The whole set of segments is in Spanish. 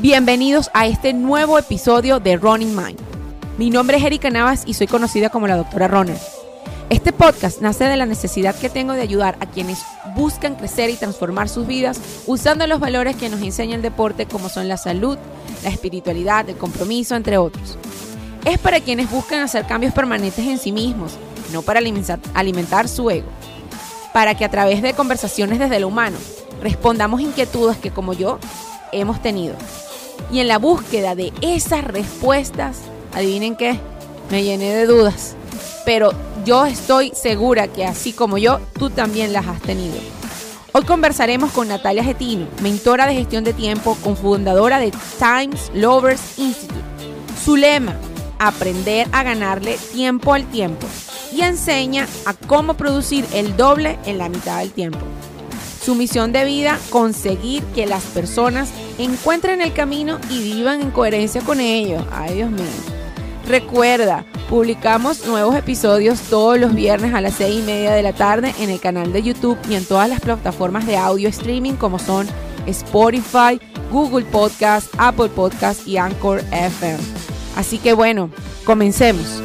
Bienvenidos a este nuevo episodio de Running Mind. Mi nombre es Erika Navas y soy conocida como la doctora Runner. Este podcast nace de la necesidad que tengo de ayudar a quienes buscan crecer y transformar sus vidas usando los valores que nos enseña el deporte como son la salud, la espiritualidad, el compromiso, entre otros. Es para quienes buscan hacer cambios permanentes en sí mismos, no para alimentar, alimentar su ego. Para que a través de conversaciones desde lo humano respondamos inquietudes que como yo hemos tenido. Y en la búsqueda de esas respuestas, adivinen qué, me llené de dudas. Pero yo estoy segura que así como yo, tú también las has tenido. Hoy conversaremos con Natalia Getino, mentora de gestión de tiempo, cofundadora de Times Lovers Institute. Su lema, aprender a ganarle tiempo al tiempo y enseña a cómo producir el doble en la mitad del tiempo. Su misión de vida, conseguir que las personas encuentren el camino y vivan en coherencia con ello. Ay, Dios mío. Recuerda, publicamos nuevos episodios todos los viernes a las 6 y media de la tarde en el canal de YouTube y en todas las plataformas de audio streaming como son Spotify, Google Podcast, Apple Podcast y Anchor FM. Así que bueno, comencemos.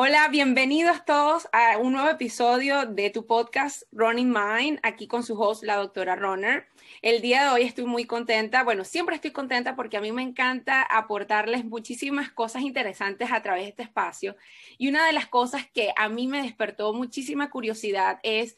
Hola, bienvenidos todos a un nuevo episodio de tu podcast Running Mind, aquí con su host, la doctora Runner. El día de hoy estoy muy contenta, bueno, siempre estoy contenta porque a mí me encanta aportarles muchísimas cosas interesantes a través de este espacio. Y una de las cosas que a mí me despertó muchísima curiosidad es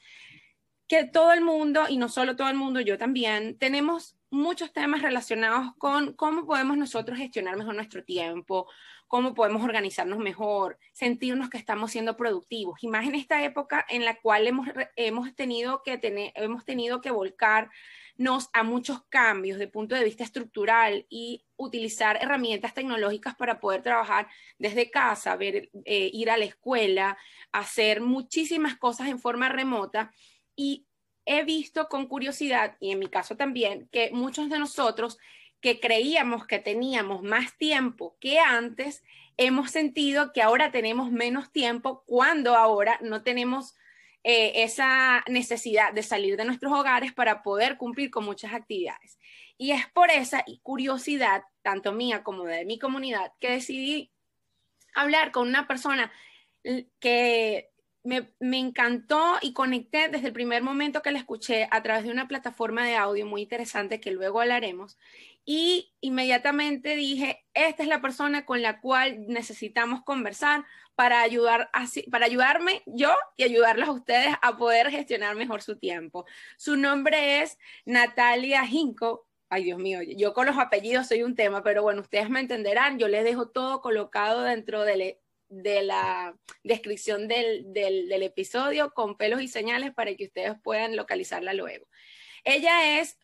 que todo el mundo, y no solo todo el mundo, yo también, tenemos muchos temas relacionados con cómo podemos nosotros gestionar mejor nuestro tiempo, cómo podemos organizarnos mejor, sentirnos que estamos siendo productivos. Y más en esta época en la cual hemos, hemos, tenido, que tener, hemos tenido que volcarnos a muchos cambios de punto de vista estructural y utilizar herramientas tecnológicas para poder trabajar desde casa, ver, eh, ir a la escuela, hacer muchísimas cosas en forma remota. Y he visto con curiosidad, y en mi caso también, que muchos de nosotros que creíamos que teníamos más tiempo que antes, hemos sentido que ahora tenemos menos tiempo cuando ahora no tenemos eh, esa necesidad de salir de nuestros hogares para poder cumplir con muchas actividades. Y es por esa curiosidad, tanto mía como de mi comunidad, que decidí hablar con una persona que me, me, encantó y conecté desde el primer momento que la escuché a través de una plataforma de audio muy interesante que luego hablaremos y inmediatamente dije, esta es la persona con la cual necesitamos conversar para, ayudar así, para ayudarme yo y ayudarlos a ustedes a poder gestionar mejor su tiempo. Su nombre es Natalia Jinko. Ay, Dios mío, yo con los apellidos soy un tema, pero bueno, ustedes me entenderán, yo les dejo todo colocado dentro de la descripción del episodio con pelos y señales para que ustedes puedan localizarla luego. Ella es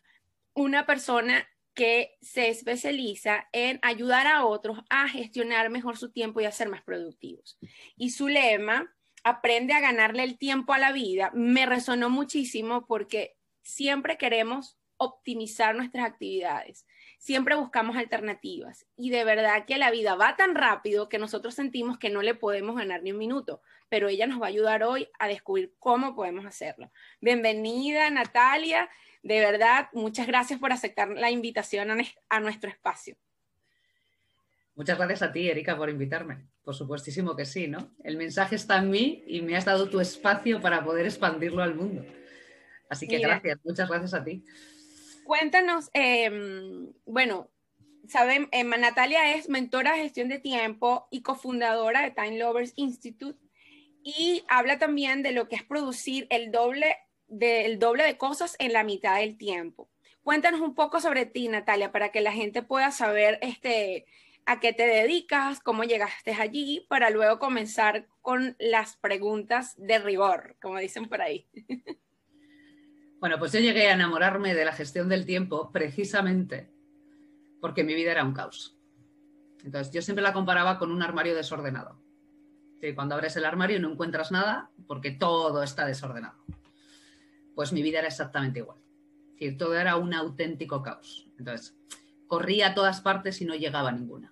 una persona que se especializa en ayudar a otros a gestionar mejor su tiempo y a ser más productivos. Y su lema, aprende a ganarle el tiempo a la vida, me resonó muchísimo porque siempre queremos optimizar nuestras actividades, siempre buscamos alternativas y de verdad que la vida va tan rápido que nosotros sentimos que no le podemos ganar ni un minuto, pero ella nos va a ayudar hoy a descubrir cómo podemos hacerlo. Bienvenida Natalia, de verdad, muchas gracias por aceptar la invitación a, nuestro espacio. Muchas gracias a ti, Erika, por invitarme. Por supuestísimo que sí, ¿no? El mensaje está en mí y me has dado tu espacio para poder expandirlo al mundo. Así que gracias, muchas gracias a ti. Cuéntanos, em, bueno, saben, eh, Natalia es mentora de gestión de tiempo y cofundadora de Time Lovers Institute y habla también de lo que es producir el doble del doble de cosas en la mitad del tiempo. Cuéntanos un poco sobre ti, Natalia, para que la gente pueda saber este, a qué te dedicas, cómo llegaste allí, para luego comenzar con las preguntas de rigor, como dicen por ahí. Bueno, pues yo llegué a enamorarme de la gestión del tiempo precisamente porque mi vida era un caos. Entonces, yo siempre la comparaba con un armario desordenado. cuando abres el armario no encuentras nada porque todo está desordenado pues mi vida era exactamente igual. Es decir, todo era un auténtico caos. Entonces, corría a todas partes y no llegaba a ninguna.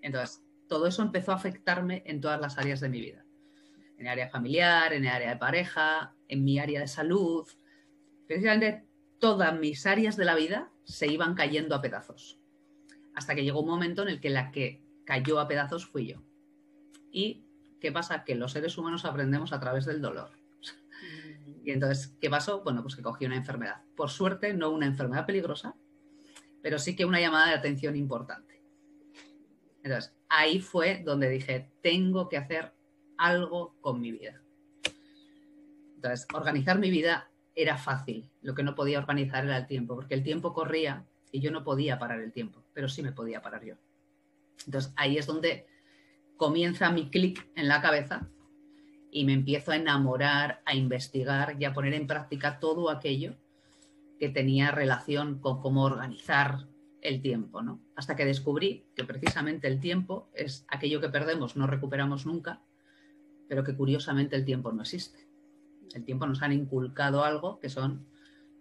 Entonces, todo eso empezó a afectarme en todas las áreas de mi vida. En el área familiar, en el área de pareja, en mi área de salud. Precisamente todas mis áreas de la vida se iban cayendo a pedazos. Hasta que llegó un momento en el que la que cayó a pedazos fui yo. ¿Y qué pasa? Que los seres humanos aprendemos a través del dolor. Y entonces, ¿qué pasó? Bueno, pues que cogí una enfermedad. Por suerte, no una enfermedad peligrosa, pero sí que una llamada de atención importante. Entonces, ahí fue donde dije, tengo que hacer algo con mi vida. Entonces, organizar mi vida era fácil. Lo que no podía organizar era el tiempo, porque el tiempo corría y yo no podía parar el tiempo, pero sí me podía parar yo. Entonces, ahí es donde comienza mi clic en la cabeza y me empiezo a enamorar, a investigar y a poner en práctica todo aquello que tenía relación con cómo organizar el tiempo, ¿no? Hasta que descubrí que precisamente el tiempo es aquello que perdemos, no recuperamos nunca, pero que curiosamente el tiempo no existe. El tiempo nos han inculcado algo que son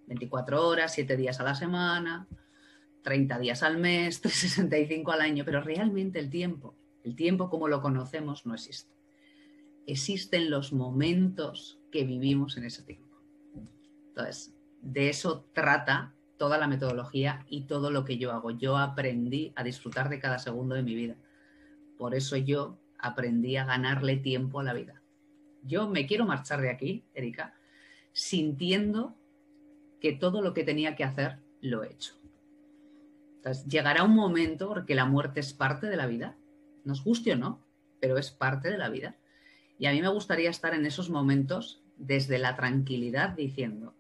24 horas, 7 días a la semana, 30 días al mes, 365 al año, pero realmente el tiempo, el tiempo como lo conocemos, no existe. Existen los momentos que vivimos en ese tiempo. Entonces, de eso trata toda la metodología y todo lo que yo hago. Yo aprendí a disfrutar de cada segundo de mi vida. Por eso yo aprendí a ganarle tiempo a la vida. Yo me quiero marchar de aquí, Erika, sintiendo que todo lo que tenía que hacer lo he hecho. Entonces, llegará un momento, porque la muerte es parte de la vida, nos guste o no, pero es parte de la vida. Y a mí me gustaría estar en esos momentos desde la tranquilidad diciendo,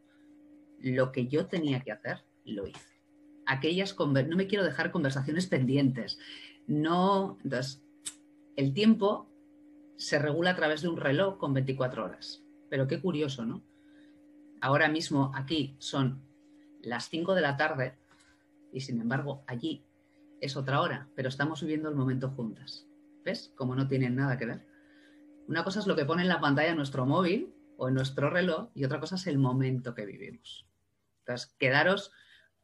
lo que yo tenía que hacer, lo hice. Aquellas no me quiero dejar conversaciones pendientes. No, entonces, el tiempo se regula a través de un reloj con 24 horas. Pero qué curioso, ¿no? Ahora mismo aquí son las 5 de la tarde y sin embargo allí es otra hora, pero estamos viviendo el momento juntas. ¿Ves? Como no tienen nada que ver. Una cosa es lo que pone en la pantalla nuestro móvil o en nuestro reloj y otra cosa es el momento que vivimos. Entonces, quedaros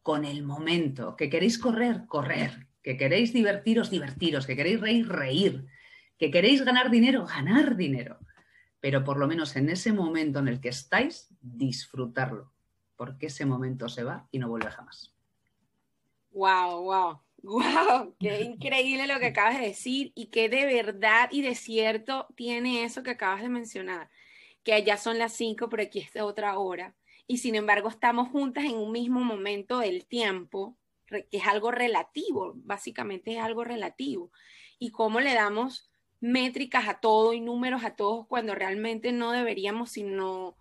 con el momento. Que queréis correr, correr. Que queréis divertiros, divertiros. Que queréis reír, reír. Que queréis ganar dinero, ganar dinero. Pero por lo menos en ese momento en el que estáis, disfrutarlo. Porque ese momento se va y no vuelve jamás. Wow, wow. Wow, qué increíble lo que acabas de decir y qué de verdad y de cierto tiene eso que acabas de mencionar, que allá son las cinco, pero aquí es otra hora y sin embargo estamos juntas en un mismo momento del tiempo, que es algo relativo, básicamente es algo relativo. Y cómo le damos métricas a todo y números a todos cuando realmente no deberíamos sino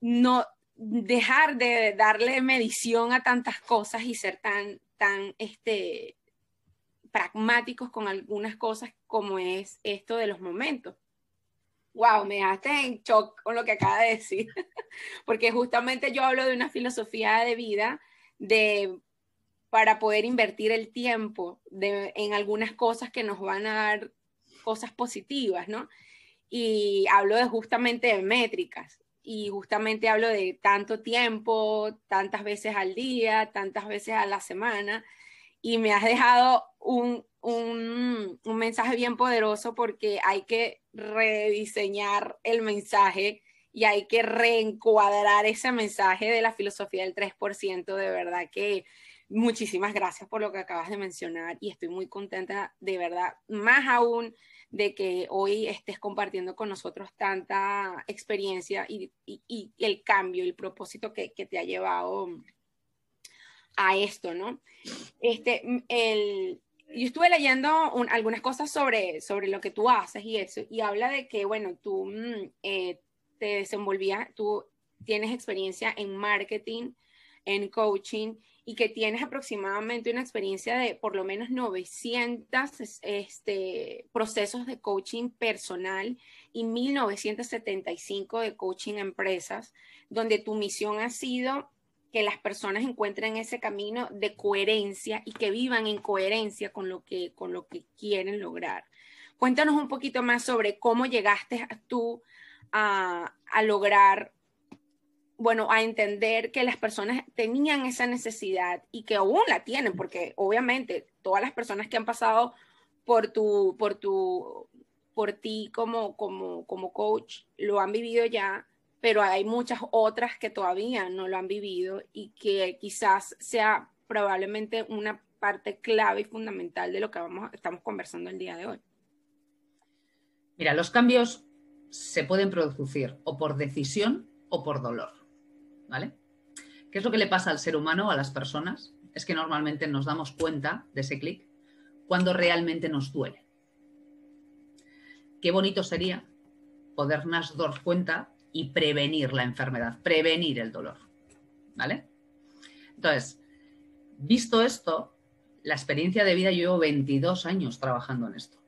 no dejar de darle medición a tantas cosas y ser tan tan este pragmáticos con algunas cosas como es esto de los momentos wow, me dejaste en shock con lo que acaba de decir, porque justamente yo hablo de una filosofía de vida de para poder invertir el tiempo en algunas cosas que nos van a dar cosas positivas, ¿no? Y hablo de justamente de métricas y justamente hablo de tanto tiempo, tantas veces al día, tantas veces a la semana y me has dejado un, un, un mensaje bien poderoso porque hay que rediseñar el mensaje y hay que reencuadrar ese mensaje de la filosofía del 3%. De verdad que muchísimas gracias por lo que acabas de mencionar y estoy muy contenta, de verdad, más aún de que hoy estés compartiendo con nosotros tanta experiencia y, y, el cambio, el propósito que, que, te ha llevado a esto, ¿no? Este, el, yo estuve leyendo algunas cosas sobre, sobre lo que tú haces y eso, y habla de que, bueno, tú mm, eh, te desenvolvías, tú tienes experiencia en marketing, en coaching, y que tienes aproximadamente una experiencia de por lo menos 900 este, procesos de coaching personal y 1975 de coaching empresas, donde tu misión ha sido que las personas encuentren ese camino de coherencia y que vivan en coherencia con lo que, con lo que quieren lograr. Cuéntanos un poquito más sobre cómo llegaste tú a, a lograr, bueno, a entender que las personas tenían esa necesidad y que aún la tienen, porque obviamente todas las personas que han pasado por tu, por tu, por ti como, como, como coach lo han vivido ya pero hay muchas otras que todavía no lo han vivido y que quizás sea probablemente una parte clave y fundamental de lo que vamos, estamos conversando el día de hoy. Mira, los cambios se pueden producir o por decisión o por dolor, ¿vale? ¿Qué es lo que le pasa al ser humano, a las personas? Es que normalmente nos damos cuenta de ese clic cuando realmente nos duele. Qué bonito sería podernos dar cuenta y prevenir la enfermedad, prevenir el dolor, ¿vale? Entonces, visto esto, la experiencia de vida, yo llevo 22 años trabajando en esto.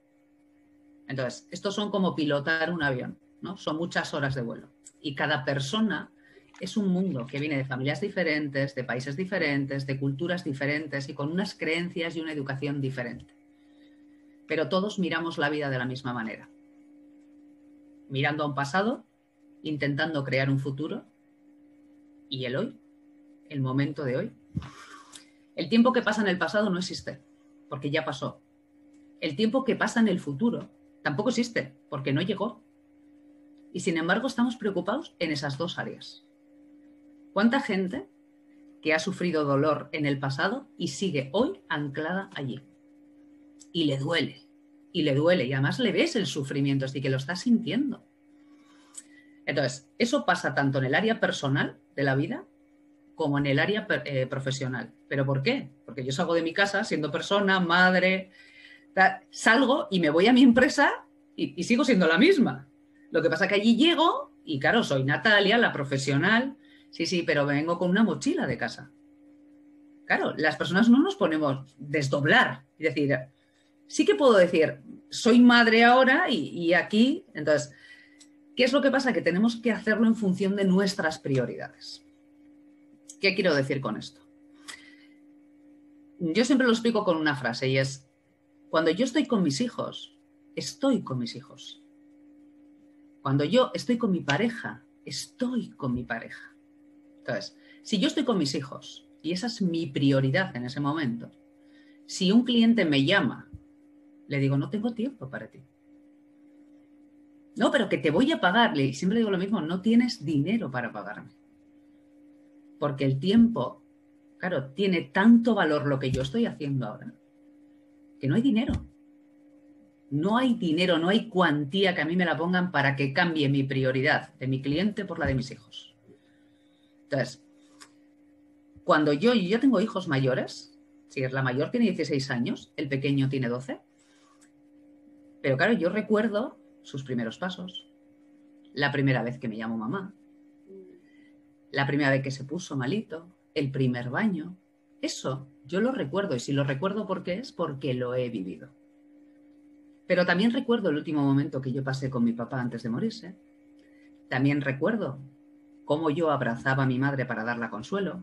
Entonces, estos son como pilotar un avión, ¿no? Son muchas horas de vuelo. Y cada persona es un mundo que viene de familias diferentes, de países diferentes, de culturas diferentes y con unas creencias y una educación diferente. Pero todos miramos la vida de la misma manera. Mirando a un pasado, intentando crear un futuro y el hoy, el momento de hoy. El tiempo que pasa en el pasado no existe, porque ya pasó. El tiempo que pasa en el futuro tampoco existe, porque no llegó. Y sin embargo estamos preocupados en esas dos áreas. ¿Cuánta gente que ha sufrido dolor en el pasado y sigue hoy anclada allí? Y le duele, y le duele, y además le ves el sufrimiento, así que lo estás sintiendo. Entonces, eso pasa tanto en el área personal de la vida como en el área eh, profesional. ¿Pero por qué? Porque yo salgo de mi casa siendo persona, madre, salgo y me voy a mi empresa y, sigo siendo la misma. Lo que pasa que allí llego y claro, soy Natalia, la profesional, sí, sí, pero vengo con una mochila de casa. Claro, las personas no nos ponemos desdoblar y decir, sí que puedo decir, soy madre ahora y, y aquí, entonces, ¿qué es lo que pasa? Que tenemos que hacerlo en función de nuestras prioridades. ¿Qué quiero decir con esto? Yo siempre lo explico con una frase y es, cuando yo estoy con mis hijos, estoy con mis hijos. Cuando yo estoy con mi pareja, estoy con mi pareja. Entonces, si yo estoy con mis hijos y esa es mi prioridad en ese momento, si un cliente me llama, le digo, no tengo tiempo para ti. No, pero que te voy a pagarle. Y siempre digo lo mismo, no tienes dinero para pagarme. Porque el tiempo, claro, tiene tanto valor lo que yo estoy haciendo ahora, que no hay dinero. No hay dinero, no hay cuantía que a mí me la pongan para que cambie mi prioridad de mi cliente por la de mis hijos. Entonces, cuando yo, yo tengo hijos mayores, si es la mayor tiene 16 años, el pequeño tiene 12, pero claro, yo recuerdo sus primeros pasos, la primera vez que me llamó mamá, la primera vez que se puso malito, el primer baño, eso yo lo recuerdo y si lo recuerdo porque es porque lo he vivido. Pero también recuerdo el último momento que yo pasé con mi papá antes de morirse. También recuerdo cómo yo abrazaba a mi madre para darla consuelo.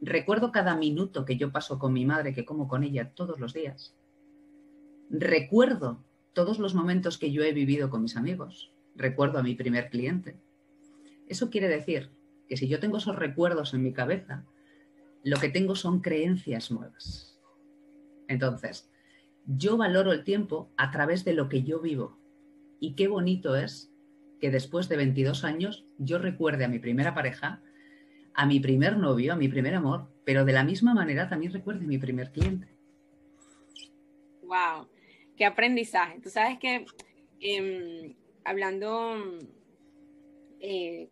Recuerdo cada minuto que yo paso con mi madre, que como con ella todos los días. Recuerdo todos los momentos que yo he vivido con mis amigos. Recuerdo a mi primer cliente. Eso quiere decir que si yo tengo esos recuerdos en mi cabeza, lo que tengo son creencias nuevas. Entonces, yo valoro el tiempo a través de lo que yo vivo. Y qué bonito es que después de 22 años yo recuerde a mi primera pareja, a mi primer novio, a mi primer amor, pero de la misma manera también recuerde a mi primer cliente. ¡Wow! ¡Qué aprendizaje! Tú sabes que em, hablando eh,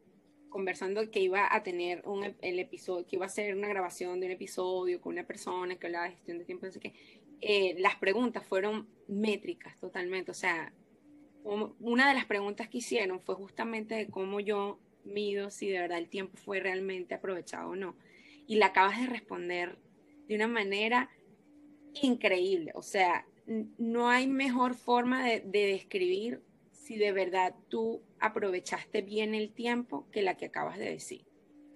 conversando que iba a tener un, el episodio, que iba a ser una grabación de un episodio con una persona que hablaba de gestión de tiempo, así que eh, las preguntas fueron métricas totalmente, o sea, una de las preguntas que hicieron fue justamente de cómo yo mido si de verdad el tiempo fue realmente aprovechado o no. Y la acabas de responder de una manera increíble, o sea, no hay mejor forma de, de describir si de verdad tú aprovechaste bien el tiempo que la que acabas de decir.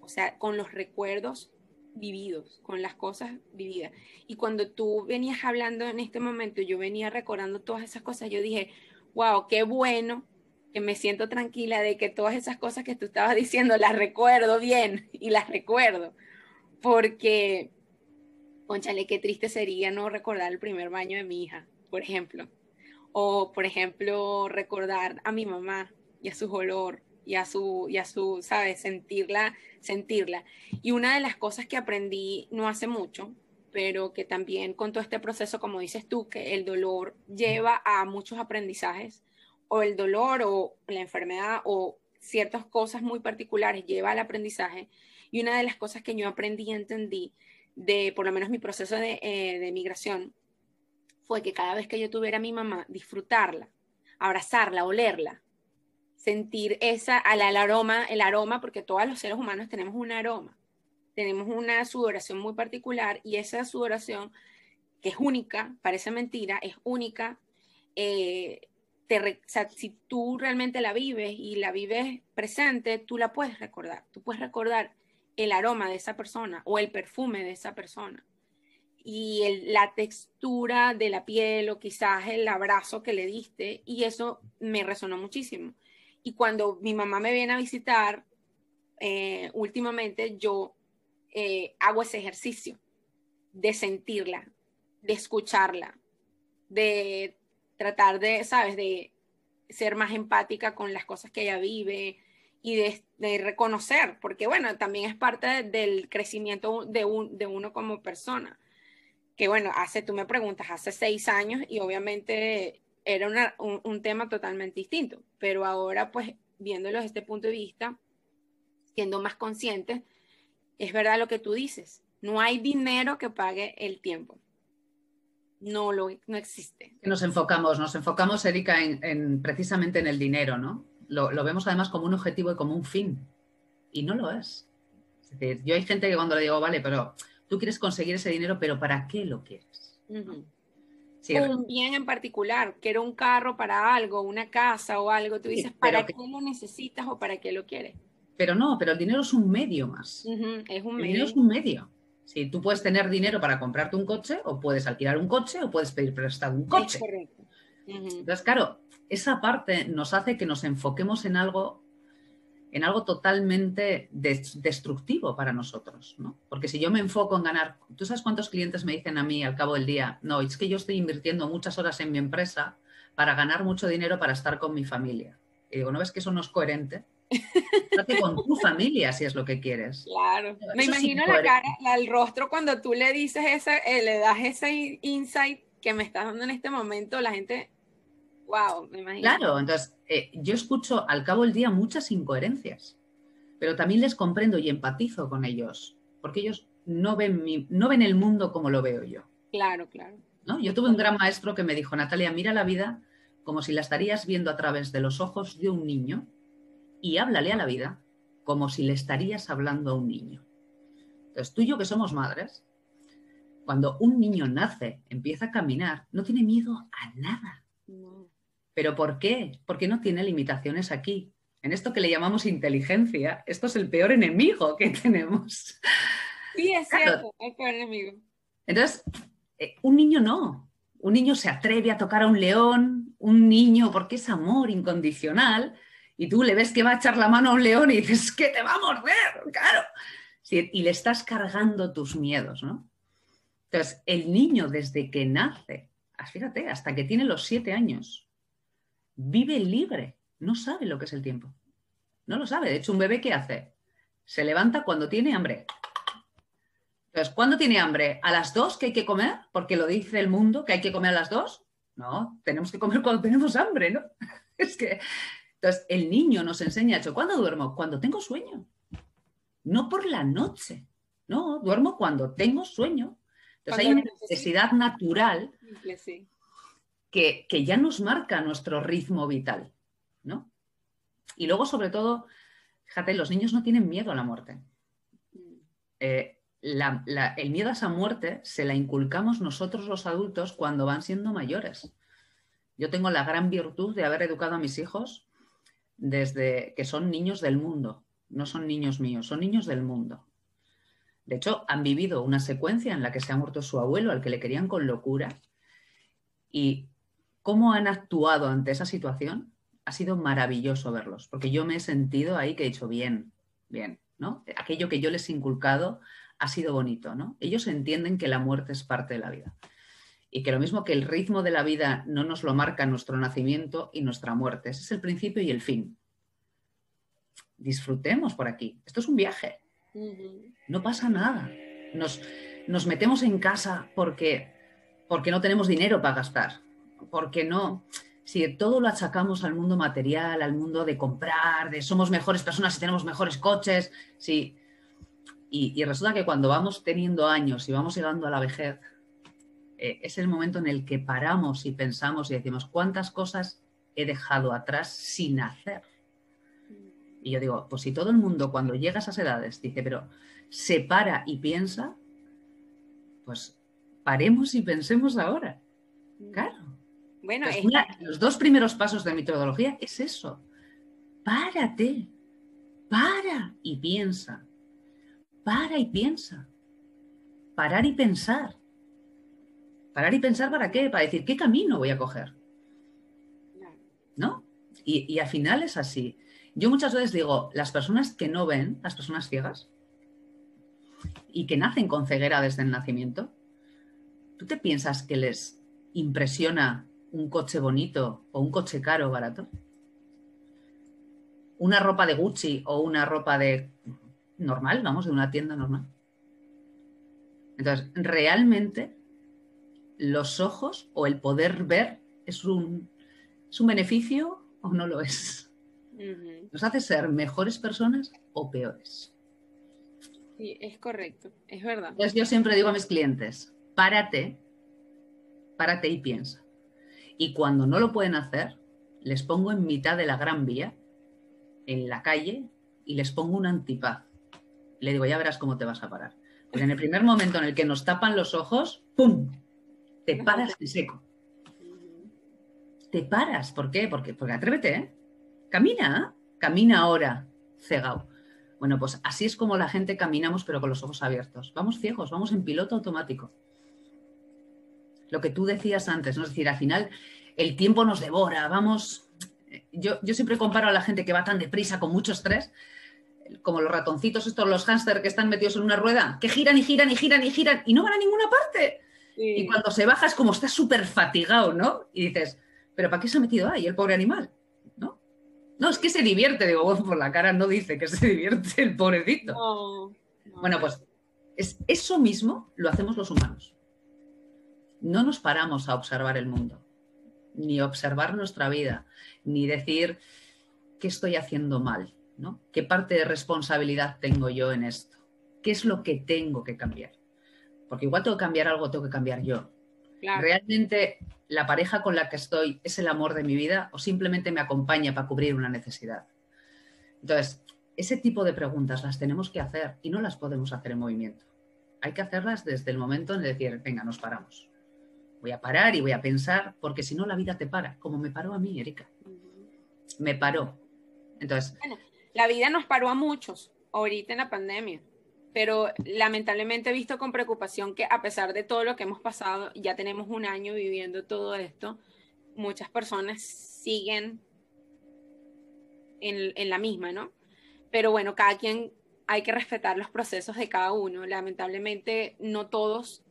O sea, con los recuerdos vividos, con las cosas vividas. Y cuando tú venías hablando en este momento, yo venía recordando todas esas cosas, yo dije, wow, qué bueno que me siento tranquila de que todas esas cosas que tú estabas diciendo las recuerdo bien y las recuerdo. Porque, conchale, qué triste sería no recordar el primer baño de mi hija, por ejemplo. O, por ejemplo, recordar a mi mamá y a su olor, y a su, y a su, ¿sabes? Sentirla, sentirla. Y una de las cosas que aprendí no hace mucho, pero que también con todo este proceso, como dices tú, que el dolor lleva a muchos aprendizajes, o el dolor o la enfermedad o ciertas cosas muy particulares lleva al aprendizaje. Y una de las cosas que yo aprendí y entendí de por lo menos mi proceso de, eh, de migración fue que cada vez que yo tuviera a mi mamá, disfrutarla, abrazarla, olerla, sentir esa, al, aroma, el aroma, porque todos los seres humanos tenemos un aroma, tenemos una sudoración muy particular y esa sudoración, que es única, parece mentira, es única, eh, te, si tú realmente la vives y la vives presente, tú la puedes recordar, tú puedes recordar el aroma de esa persona o el perfume de esa persona y la textura de la piel o quizás el abrazo que le diste y eso me resonó muchísimo. Y cuando mi mamá me viene a visitar, eh, últimamente yo eh, hago ese ejercicio de sentirla, de escucharla, de tratar de, sabes, de ser más empática con las cosas que ella vive y de, reconocer, porque bueno, también es parte del crecimiento de, de uno como persona que bueno, hace, tú me preguntas, hace seis años y obviamente era un, tema totalmente distinto, pero ahora pues viéndolo desde este punto de vista, siendo más conscientes, es verdad lo que tú dices, no hay dinero que pague el tiempo. No, lo, no existe. Nos enfocamos, nos enfocamos, Erika, en, precisamente en el dinero, ¿no? Lo, lo, vemos además como un objetivo y como un fin. Y no lo es. Es decir, yo hay gente que cuando le digo, vale, pero tú quieres conseguir ese dinero, pero ¿para qué lo quieres? un bien en particular, quiero un carro para algo, una casa o algo, tú dices, ¿para qué lo necesitas o para qué lo quieres? Pero no, pero el dinero es un medio más. Es un medio. El dinero es un medio. Sí, tú puedes tener dinero para comprarte un coche o puedes alquilar un coche o puedes pedir prestado un coche. correcto. Entonces, claro, esa parte nos hace que nos enfoquemos en algo en algo totalmente destructivo para nosotros, ¿no? Porque si yo me enfoco en ganar, ¿tú sabes cuántos clientes me dicen a mí al cabo del día? No, es que yo estoy invirtiendo muchas horas en mi empresa para ganar mucho dinero para estar con mi familia. Y digo, ¿no ves que eso no es coherente? Con tu familia si es lo que quieres. Claro. me imagino la cara, el rostro cuando tú le dices ese, eh, le das ese insight que me estás dando en este momento, la gente Wow, me imagino. Claro, entonces eh, yo escucho al cabo del día muchas incoherencias, pero también les comprendo y empatizo con ellos, porque ellos no ven, mi, no ven el mundo como lo veo yo. Claro, claro. ¿no? Yo tuve un gran maestro que me dijo, Natalia, mira la vida como si la estarías viendo a través de los ojos de un niño y háblale a la vida como si le estarías hablando a un niño. Entonces, tú y yo que somos madres, cuando un niño nace, empieza a caminar, no tiene miedo a nada. No. ¿Pero por qué? Porque no tiene limitaciones aquí. En esto que le llamamos inteligencia, esto es el peor enemigo que tenemos. Sí, es cierto, el peor enemigo. Entonces, eh, un niño no. Un niño se atreve a tocar a un león, un niño, porque es amor incondicional, y tú le ves que va a echar la mano a un león y dices, que te va a morder, claro. y le estás cargando tus miedos, ¿no? Entonces, el niño desde que nace, fíjate, hasta que tiene los siete años, vive libre, no sabe lo que es el tiempo. No lo sabe. De hecho, un bebé, ¿qué hace? Se levanta cuando tiene hambre. Entonces, ¿cuándo tiene hambre? ¿A las dos que hay que comer? Porque lo dice el mundo que hay que comer a las dos. No, tenemos que comer cuando tenemos hambre, ¿no? Es que. Entonces, el niño nos enseña, hecho, ¿cuándo duermo? Cuando tengo sueño. No por la noche. No, duermo cuando tengo sueño. Entonces, hay una necesidad natural que, ya nos marca nuestro ritmo vital, ¿no? Y luego, sobre todo, fíjate, los niños no tienen miedo a la muerte. Eh, el miedo a esa muerte se la inculcamos nosotros los adultos cuando van siendo mayores. Yo tengo la gran virtud de haber educado a mis hijos desde que son niños del mundo, no son niños míos, son niños del mundo. De hecho, han vivido una secuencia en la que se ha muerto su abuelo, al que le querían con locura, y cómo han actuado ante esa situación, ha sido maravilloso verlos, porque yo me he sentido ahí que he dicho bien, bien, ¿no? Aquello que yo les he inculcado ha sido bonito, ¿no? Ellos entienden que la muerte es parte de la vida y que lo mismo que el ritmo de la vida no nos lo marca nuestro nacimiento y nuestra muerte, ese es el principio y el fin. disfrutemos por aquí. Esto es un viaje. No pasa nada. Nos, nos metemos en casa porque, porque no tenemos dinero para gastar, porque no, si todo lo achacamos al mundo material, al mundo de comprar, de somos mejores personas y tenemos mejores coches, sí. Y, resulta que cuando vamos teniendo años y vamos llegando a la vejez, eh, es el momento en el que paramos y pensamos y decimos, ¿cuántas cosas he dejado atrás sin hacer? Y yo digo, pues si todo el mundo cuando llega a esas edades dice, pero se para y piensa, pues paremos y pensemos ahora. Claro. Bueno, pues los dos primeros pasos de metodología es eso. Párate, para y piensa. Para y piensa. Parar y pensar. Parar y pensar para qué? Para decir, ¿qué camino voy a coger? ¿No? Y, y al final es así. Yo muchas veces digo, las personas que no ven, las personas ciegas, y que nacen con ceguera desde el nacimiento, ¿tú te piensas que les impresiona un coche bonito o un coche caro o barato? Una ropa de Gucci o una ropa de normal, vamos, de una tienda normal. Entonces, realmente los ojos o el poder ver es un, es un beneficio o no lo es. Nos hace ser mejores personas o peores. Sí, es correcto, es verdad. Entonces yo siempre digo a mis clientes, párate, párate y piensa. Y cuando no lo pueden hacer, les pongo en mitad de la gran vía, en la calle, y les pongo un antipaz. Le digo, ya verás cómo te vas a parar. Porque en el primer momento en el que nos tapan los ojos, ¡pum! Te paras en seco. Te paras. ¿Por qué? Porque, porque atrévete, ¿eh? Camina, camina ahora, cegao. Bueno, pues así es como la gente caminamos, pero con los ojos abiertos. Vamos ciegos, vamos en piloto automático lo que tú decías antes, ¿no? Es decir, al final el tiempo nos devora, vamos, yo, siempre comparo a la gente que va tan deprisa, con mucho estrés, como los ratoncitos estos, los hámster que están metidos en una rueda, que giran y giran y giran y giran y no van a ninguna parte. Y cuando se baja es como está súper fatigado, ¿no? Y dices, ¿pero para qué se ha metido ahí el pobre animal? ¿No? No, es que se divierte, digo, por la cara no dice que se divierte el pobrecito. Bueno, pues es, eso mismo lo hacemos los humanos no nos paramos a observar el mundo, ni observar nuestra vida, ni decir qué estoy haciendo mal, ¿no? ¿Qué parte de responsabilidad tengo yo en esto? ¿Qué es lo que tengo que cambiar? Porque igual tengo que cambiar algo, tengo que cambiar yo. ¿Realmente la pareja con la que estoy es el amor de mi vida o simplemente me acompaña para cubrir una necesidad? Entonces, ese tipo de preguntas las tenemos que hacer y no las podemos hacer en movimiento. Hay que hacerlas desde el momento en decir, venga, nos paramos voy a parar y voy a pensar, porque si no la vida te para, como me paró a mí, Erika. Me paró. Entonces. la vida nos paró a muchos ahorita en la pandemia, pero lamentablemente he visto con preocupación que a pesar de todo lo que hemos pasado, ya tenemos un año viviendo todo esto, muchas personas siguen en, en la misma, ¿no? Pero bueno, cada quien hay que respetar los procesos de cada uno. Lamentablemente no todos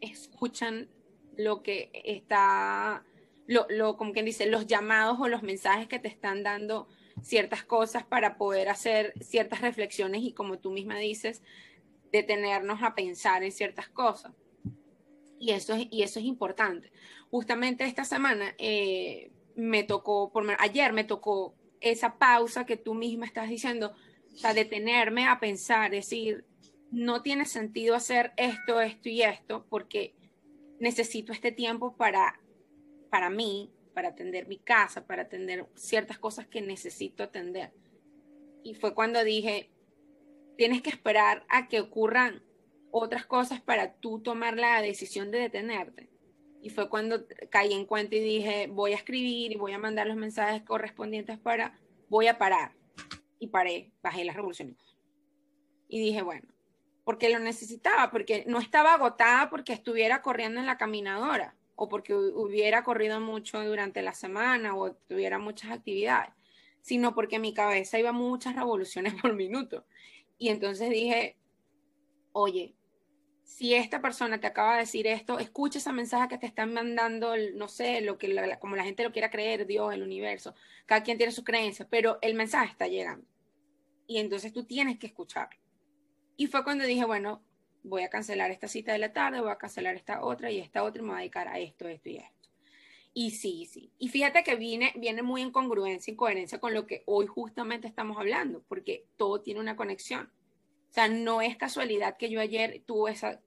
escuchan lo que está, lo, como quien dice, los llamados o los mensajes que te están dando ciertas cosas para poder hacer ciertas reflexiones y como tú misma dices, detenernos a pensar en ciertas cosas. Y eso es, y eso es importante. Justamente esta semana eh, me tocó, por, ayer me tocó esa pausa que tú misma estás diciendo, o detenerme a pensar, decir, no tiene sentido hacer esto, esto y esto, porque necesito este tiempo para, para mí, para atender mi casa, para atender ciertas cosas que necesito atender. Y fue cuando dije, tienes que esperar a que ocurran otras cosas para tú tomar la decisión de detenerte. Y fue cuando caí en cuenta y dije, voy a escribir y voy a mandar los mensajes correspondientes para, voy a parar. Y paré, bajé las revoluciones. Y dije, bueno, porque lo necesitaba, porque no estaba agotada porque estuviera corriendo en la caminadora o porque hubiera corrido mucho durante la semana o tuviera muchas actividades, sino porque mi cabeza iba muchas revoluciones por minuto. Y entonces dije, oye, si esta persona te acaba de decir esto, escucha ese mensaje que te están mandando, no sé, lo que como la gente lo quiera creer, Dios, el universo, cada quien tiene sus creencias, pero el mensaje está llegando. y entonces tú tienes que escucharlo. Y fue cuando dije, bueno, voy a cancelar esta cita de la tarde, voy a cancelar esta otra y esta otra y me voy a dedicar a esto, esto y esto. Y sí, sí. Y fíjate que viene, viene muy en congruencia y coherencia con lo que hoy justamente estamos hablando, porque todo tiene una conexión. O sea, no es casualidad que yo ayer tuve esa,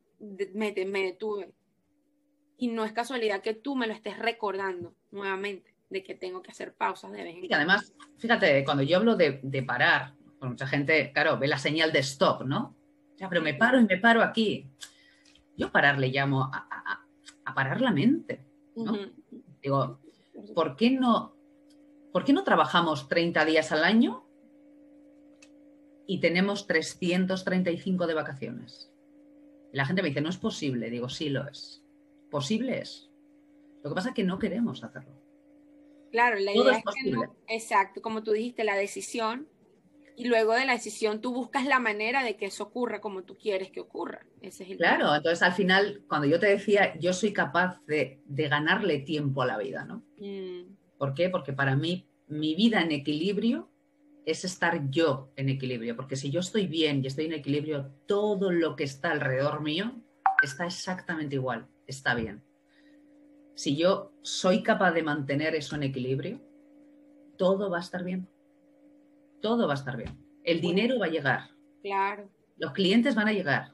me, detuve. Y no es casualidad que tú me lo estés recordando nuevamente, de que tengo que hacer pausas de vez en cuando. Y además, fíjate, cuando yo hablo de, de parar, pues mucha gente, claro, ve la señal de stop, ¿no? Ya, pero me paro y me paro aquí. Yo parar le llamo a, a, parar la mente, ¿no? Digo, ¿por qué no, ¿por qué no trabajamos 30 días al año y tenemos 335 de vacaciones? Y la gente me dice, no es posible. Digo, sí lo es. Posible es. Lo que pasa es que no queremos hacerlo. Claro, la idea es, que exacto, como tú dijiste, la decisión y luego de la decisión tú buscas la manera de que eso ocurra como tú quieres que ocurra. Ese es el claro, entonces al final, cuando yo te decía, yo soy capaz de, ganarle tiempo a la vida, ¿no? Mm. ¿Por qué? Porque para mí, mi vida en equilibrio es estar yo en equilibrio, porque si yo estoy bien y estoy en equilibrio, todo lo que está alrededor mío está exactamente igual, está bien. Si yo soy capaz de mantener eso en equilibrio, todo va a estar bien todo va a estar bien. El dinero va a llegar. Claro. Los clientes van a llegar.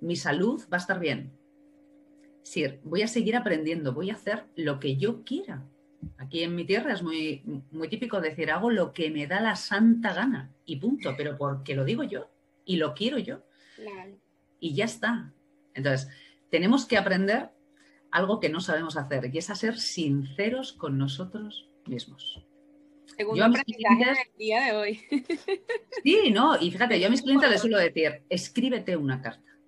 Mi salud va a estar bien. Sir, voy a seguir aprendiendo, voy a hacer lo que yo quiera. Aquí en mi tierra es muy, muy típico decir, hago lo que me da la santa gana y punto, pero porque lo digo yo y lo quiero yo. Claro. Y ya está. Entonces, tenemos que aprender algo que no sabemos hacer y es a ser sinceros con nosotros mismos. Segundo aprendizaje del día de hoy. Sí, no, y fíjate, yo a mis clientes les suelo decir, escríbete una carta.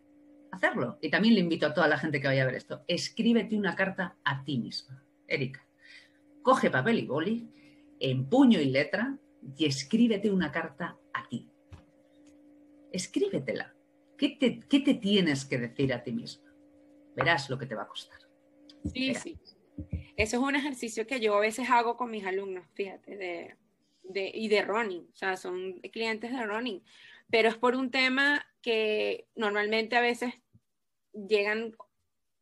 Hacerlo. Y también le invito a toda la gente que vaya a ver esto, escríbete una carta a ti misma. Erika, coge papel y boli, en puño y letra, y escríbete una carta a ti. Escríbetela. ¿Qué te, qué te tienes que decir a ti misma? Verás lo que te va a costar. Sí, sí. Eso es un ejercicio que yo a veces hago con mis alumnos, fíjate, de, y de running, o sea, son clientes de running, pero es por un tema que normalmente a veces llegan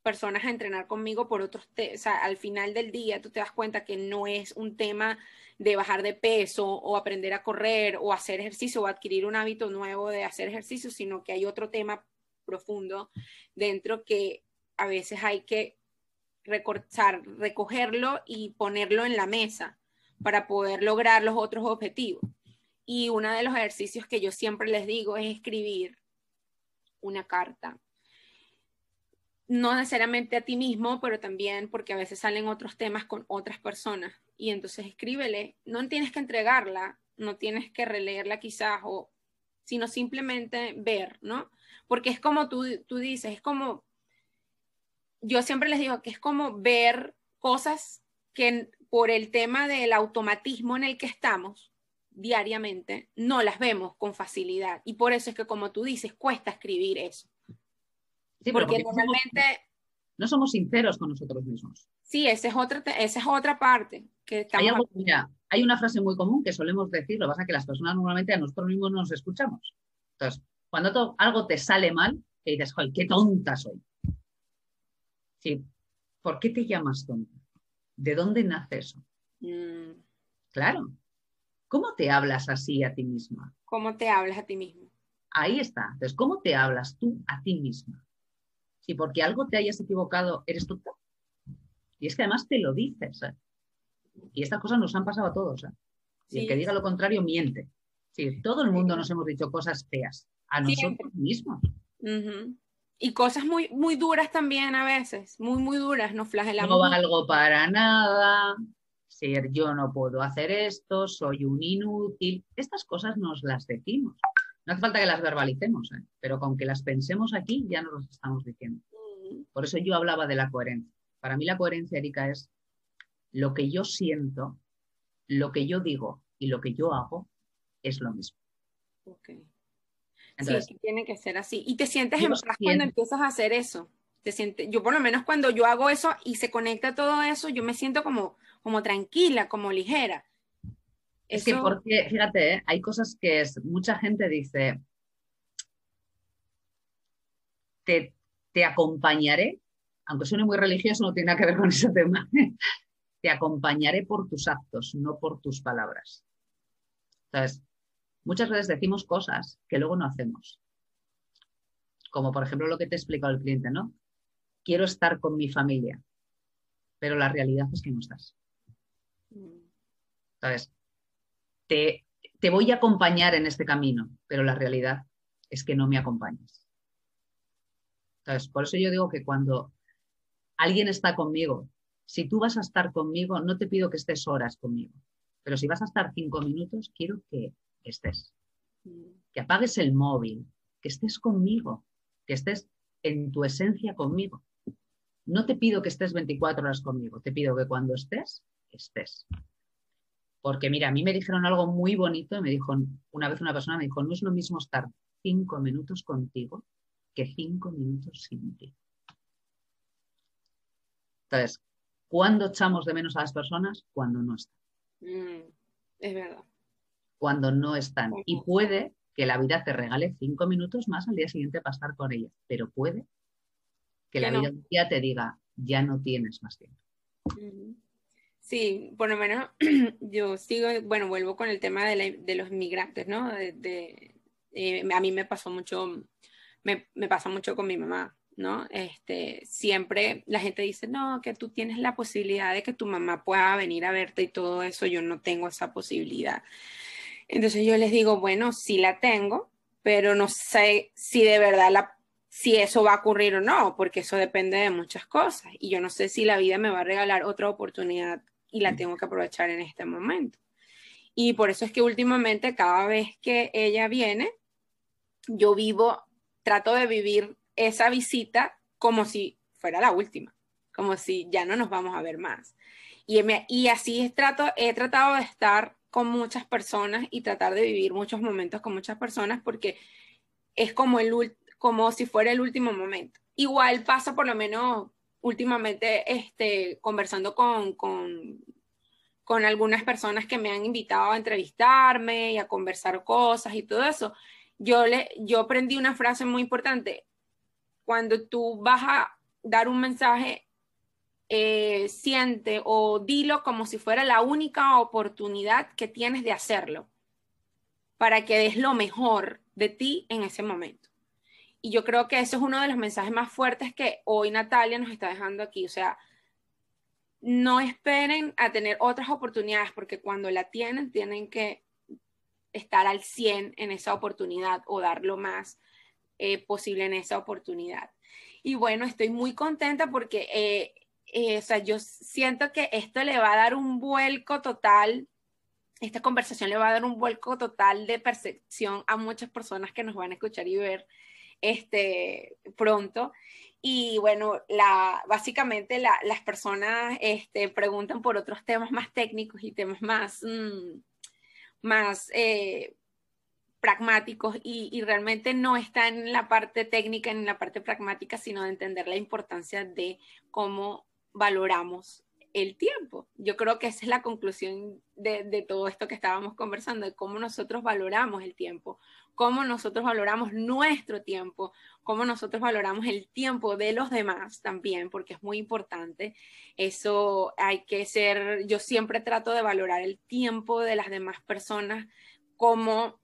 personas a entrenar conmigo por otros, o sea, al final del día tú te das cuenta que no es un tema de bajar de peso o aprender a correr o hacer ejercicio o adquirir un hábito nuevo de hacer ejercicio, sino que hay otro tema profundo dentro que a veces hay que recortar, recogerlo y ponerlo en la mesa para poder lograr los otros objetivos. Y uno de los ejercicios que yo siempre les digo es escribir una carta. No necesariamente a ti mismo, pero también porque a veces salen otros temas con otras personas. Y entonces escríbele, no tienes que entregarla, no tienes que releerla quizás, o, sino simplemente ver, ¿no? Porque es como tú, tú dices, es como yo siempre les digo que es como ver cosas que por el tema del automatismo en el que estamos diariamente, no las vemos con facilidad. Y por eso es que, como tú dices, cuesta escribir eso. Sí, porque, normalmente... no somos sinceros con nosotros mismos. Sí, esa es otra, esa es otra parte. Que hay, hay una frase muy común que solemos decir, lo que pasa es que las personas normalmente a nosotros mismos no nos escuchamos. Entonces, cuando algo te sale mal, que dices, joder, qué tonta soy. ¿Por qué te llamas tonta? ¿De dónde nace eso? Mm. Claro. ¿Cómo te hablas así a ti misma? ¿Cómo te hablas a ti mismo? Ahí está. Entonces, ¿cómo te hablas tú a ti misma? Si porque algo te hayas equivocado, eres tonta. Y es que además te lo dices. ¿eh? Y estas cosas nos han pasado a todos. ¿eh? Y el que diga lo contrario miente. Sí, todo el mundo nos hemos dicho cosas feas a nosotros mismos. Y cosas muy, muy duras también a veces, muy, muy duras, nos flagelamos. No valgo para nada, ser yo no puedo hacer esto, soy un inútil. Estas cosas nos las decimos. No hace falta que las verbalicemos, ¿eh? pero con que las pensemos aquí ya nos las estamos diciendo. Mm. Por eso yo hablaba de la coherencia. Para mí la coherencia, Erika, es lo que yo siento, lo que yo digo y lo que yo hago es lo mismo. Okay sí, tiene que ser así. Y te sientes en paz cuando empiezas a hacer eso. Te sientes, yo por lo menos cuando yo hago eso y se conecta todo eso, yo me siento como, como tranquila, como ligera. Es que porque, fíjate, ¿eh? hay cosas que es, mucha gente dice, te, te acompañaré, aunque suene muy religioso, no tiene nada que ver con ese tema, te acompañaré por tus actos, no por tus palabras. Entonces, muchas veces decimos cosas que luego no hacemos. Como por ejemplo lo que te ha explicado el cliente, ¿no? Quiero estar con mi familia, pero la realidad es que no estás. Entonces, te, te voy a acompañar en este camino, pero la realidad es que no me acompañas. Entonces, por eso yo digo que cuando alguien está conmigo, si tú vas a estar conmigo, no te pido que estés horas conmigo, pero si vas a estar cinco minutos, quiero que estés. Que apagues el móvil, que estés conmigo, que estés en tu esencia conmigo. No te pido que estés 24 horas conmigo, te pido que cuando estés, estés. Porque mira, a mí me dijeron algo muy bonito, me dijo, una vez una persona me dijo, no es lo mismo estar cinco minutos contigo que cinco minutos sin ti. Entonces, ¿cuándo echamos de menos a las personas? Cuando no están. Mm, es verdad. Cuando no están. Y puede que la vida te regale cinco minutos más al día siguiente para estar con ella, pero puede que la vida te diga, ya no tienes más tiempo. Sí, por lo menos yo sigo, bueno, vuelvo con el tema de, los migrantes, ¿no? De, eh, a mí me pasó mucho, me, me, pasa mucho con mi mamá, ¿no? Este, siempre la gente dice, no, que tú tienes la posibilidad de que tu mamá pueda venir a verte y todo eso, yo no tengo esa posibilidad. Entonces yo les digo, bueno, sí la tengo, pero no sé si de verdad la, si eso va a ocurrir o no, porque eso depende de muchas cosas. Y yo no sé si la vida me va a regalar otra oportunidad y la tengo que aprovechar en este momento. Y por eso es que últimamente cada vez que ella viene, yo vivo, trato de vivir esa visita como si fuera la última, como si ya no nos vamos a ver más. Y, y así trato, he tratado de estar con muchas personas y tratar de vivir muchos momentos con muchas personas porque es como, el, como si fuera el último momento. Igual pasa por lo menos últimamente este, conversando con, con, con, algunas personas que me han invitado a entrevistarme y a conversar cosas y todo eso, yo, le, yo aprendí una frase muy importante. Cuando tú vas a dar un mensaje, eh, siente o dilo como si fuera la única oportunidad que tienes de hacerlo para que des lo mejor de ti en ese momento. Y yo creo que eso es uno de los mensajes más fuertes que hoy Natalia nos está dejando aquí. O sea, no esperen a tener otras oportunidades porque cuando la tienen, tienen que estar al 100 en esa oportunidad o dar lo más eh, posible en esa oportunidad. Y bueno, estoy muy contenta porque, eh, eh, o sea, yo siento que esto le va a dar un vuelco total esta conversación le va a dar un vuelco total de percepción a muchas personas que nos van a escuchar y ver este, pronto. Y bueno, la, básicamente las personas este, preguntan por otros temas más técnicos y temas más, mm, más eh, pragmáticos y, y, realmente no está en la parte técnica, en la parte pragmática, sino de entender la importancia de cómo valoramos el tiempo. Yo creo que esa es la conclusión de, todo esto que estábamos conversando, de cómo nosotros valoramos el tiempo, cómo nosotros valoramos nuestro tiempo, cómo nosotros valoramos el tiempo de los demás también, porque es muy importante. Eso hay que ser, yo siempre trato de valorar el tiempo de las demás personas como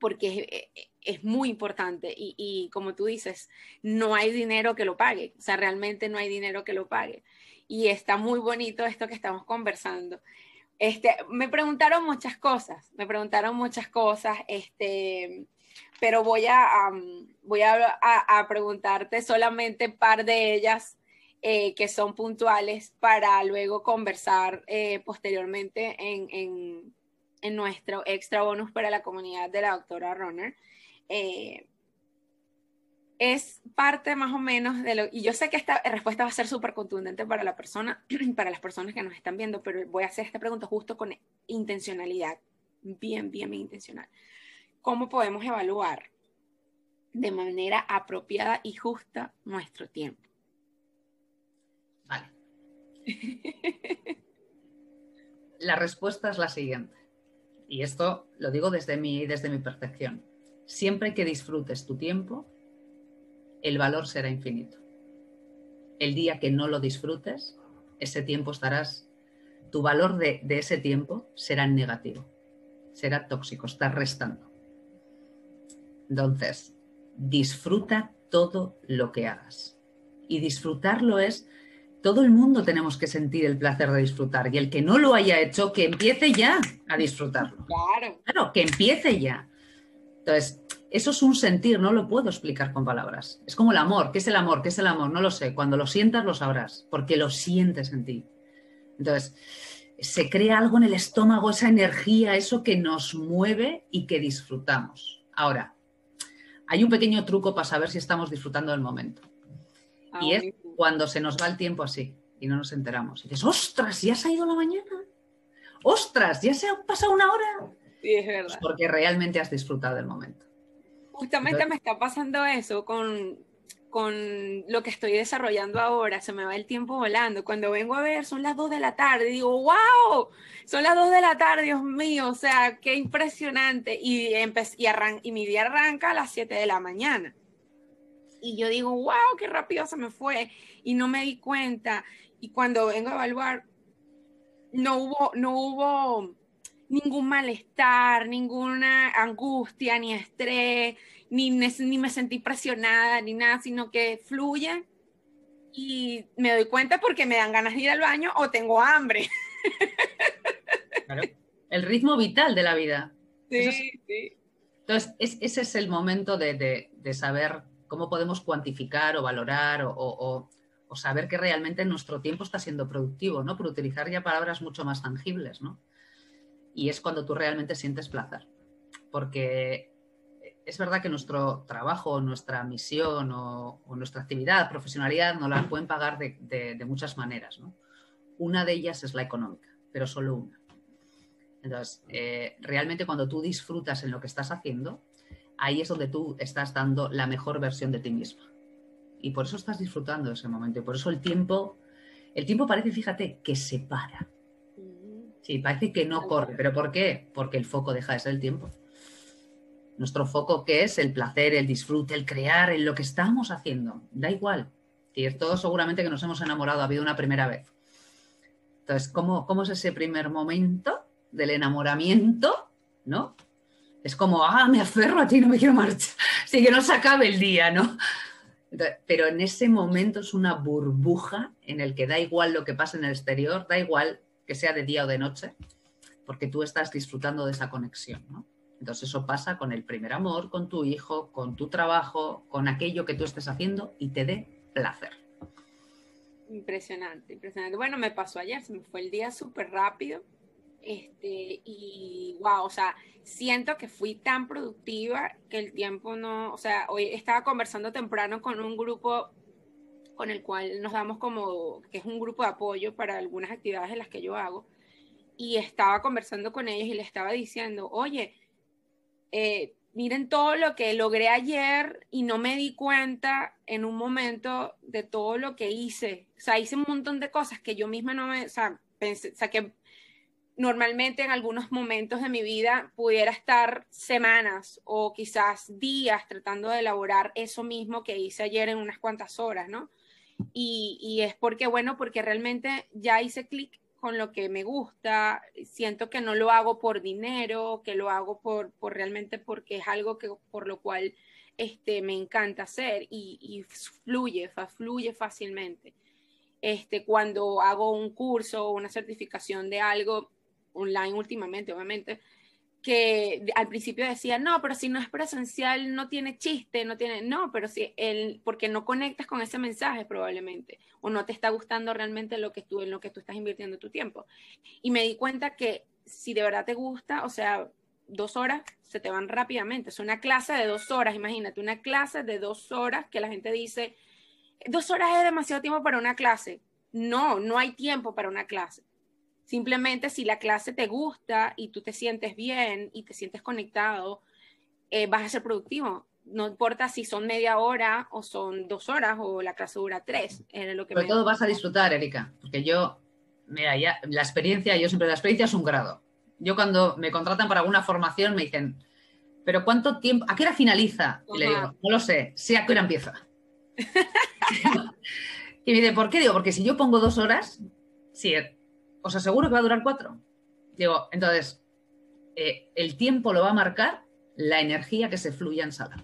porque es, muy importante y, y, como tú dices, no hay dinero que lo pague, o sea, realmente no hay dinero que lo pague y está muy bonito esto que estamos conversando. Este, me preguntaron muchas cosas, me preguntaron muchas cosas, este, pero voy a, voy a, preguntarte solamente un par de ellas eh, que son puntuales para luego conversar eh, posteriormente en, en, en, nuestro extra bonus para la comunidad de la doctora Runner. Eh, es parte más o menos de lo, y yo sé que esta respuesta va a ser súper contundente para la persona, para las personas que nos están viendo, pero voy a hacer esta pregunta justo con intencionalidad, bien, bien, bien intencional. ¿Cómo podemos evaluar de manera apropiada y justa nuestro tiempo? Vale. la respuesta es la siguiente. y esto lo digo desde mi, desde mi percepción, siempre que disfrutes tu tiempo, el valor será infinito. El día que no lo disfrutes, ese tiempo estarás, tu valor de, de ese tiempo será negativo, será tóxico, estás restando. Entonces, disfruta todo lo que hagas. Y disfrutarlo es, todo el mundo tenemos que sentir el placer de disfrutar. Y el que no lo haya hecho, que empiece ya a disfrutarlo. Claro. Claro, que empiece ya. Entonces, eso es un sentir, no lo puedo explicar con palabras. Es como el amor. ¿Qué es el amor? ¿Qué es el amor? No lo sé. Cuando lo sientas, lo sabrás, porque lo sientes en ti. Entonces, se crea algo en el estómago, esa energía, eso que nos mueve y que disfrutamos. Ahora, hay un pequeño truco para saber si estamos disfrutando del momento. Ah, y es buenísimo. cuando se nos va el tiempo así y no nos enteramos. Y dices, ostras, ya se ha ido la mañana. Ostras, ya se ha pasado una hora. Sí, es verdad. porque realmente has disfrutado del momento. Justamente me está pasando eso con, con lo que estoy desarrollando ahora. Se me va el tiempo volando. Cuando vengo a ver, son las 2 de la tarde. Digo, wow, son las 2 de la tarde, Dios mío. O sea, qué impresionante. Y, y, arran- y mi día arranca a las 7 de la mañana. Y yo digo, wow, qué rápido se me fue. Y no me di cuenta. Y cuando vengo a evaluar, no hubo, no hubo ningún malestar, ninguna angustia, ni estrés, ni, ni me sentí presionada, ni nada, sino que fluye y me doy cuenta porque me dan ganas de ir al baño o tengo hambre. Claro. El ritmo vital de la vida. Sí, sí. Entonces, es- ese es el momento de, de- de saber cómo podemos cuantificar o valorar o, o- o- o saber que realmente nuestro tiempo está siendo productivo, ¿no? Por utilizar ya palabras mucho más tangibles, ¿no? Y es cuando tú realmente sientes placer. Porque es verdad que nuestro trabajo, nuestra misión o, nuestra actividad, profesionalidad, nos la pueden pagar de muchas maneras, ¿no? Una de ellas es la económica, pero solo una. Entonces, eh, realmente cuando tú disfrutas en lo que estás haciendo, ahí es donde tú estás dando la mejor versión de ti misma. Y por eso estás disfrutando de ese momento. Y por eso el tiempo, el tiempo parece, fíjate, que se para. Sí, parece que no corre. ¿Pero por qué? Porque el foco deja de ser el tiempo. Nuestro foco, que es el placer, el disfrute, el crear, en lo que estamos haciendo. Da igual. Y todos seguramente que nos hemos enamorado, ha habido una primera vez. Entonces, ¿cómo, cómo es ese primer momento del enamoramiento? ¿No? Es como, ah, me aferro a ti, no me quiero marchar. Sí, que no se acabe el día, ¿no? Pero en ese momento es una burbuja en el que da igual lo que pasa en el exterior, da igual que sea de día o de noche, porque tú estás disfrutando de esa conexión, ¿no? Entonces eso pasa con el primer amor, con tu hijo, con tu trabajo, con aquello que tú estés haciendo y te dé placer. Impresionante, impresionante. Bueno, me pasó ayer, se me fue el día súper rápido. Este, y wow, o sea, siento que fui tan productiva que el tiempo no, o sea, hoy estaba conversando temprano con un grupo con el cual nos damos como, que es un grupo de apoyo para algunas actividades en las que yo hago, y estaba conversando con ellos y les estaba diciendo, oye, eh, miren todo lo que logré ayer y no me di cuenta en un momento de todo lo que hice. O sea, hice un montón de cosas que yo misma no me, o sea, pensé, o sea, que normalmente en algunos momentos de mi vida pudiera estar semanas o quizás días tratando de elaborar eso mismo que hice ayer en unas cuantas horas, ¿no? Y, y es porque, bueno, porque realmente ya hice clic con lo que me gusta, siento que no lo hago por dinero, que lo hago por, por realmente porque es algo que por lo cual este, me encanta hacer y, fluye, fluye fácilmente. Este, cuando hago un curso o una certificación de algo online últimamente, obviamente, que al principio decía, no, pero si no es presencial, no tiene chiste, no tiene, no, pero si el, porque no conectas con ese mensaje probablemente, o no te está gustando realmente lo que tú, en lo que tú estás invirtiendo tu tiempo. Y me di cuenta que si de verdad te gusta, o sea, dos horas se te van rápidamente. Es una clase de dos horas, imagínate, una clase de dos horas que la gente dice, dos horas es demasiado tiempo para una clase. No, no hay tiempo para una clase. Simplemente si la clase te gusta y tú te sientes bien y te sientes conectado, eh, vas a ser productivo. No importa si son media hora o son dos horas o la clase dura tres. Era lo que Sobre me todo vas a disfrutar, Erika, porque yo, mira, ya la experiencia, yo siempre la experiencia es un grado. Yo cuando me contratan para alguna formación me dicen, pero ¿cuánto tiempo? ¿A qué hora finaliza? Y le digo, no lo sé, sé a qué hora empieza. y me dice, ¿por qué? Digo, porque si yo pongo dos horas, sí, os aseguro que va a durar cuatro. Digo, entonces, eh, el tiempo lo va a marcar la energía que se fluya en sala.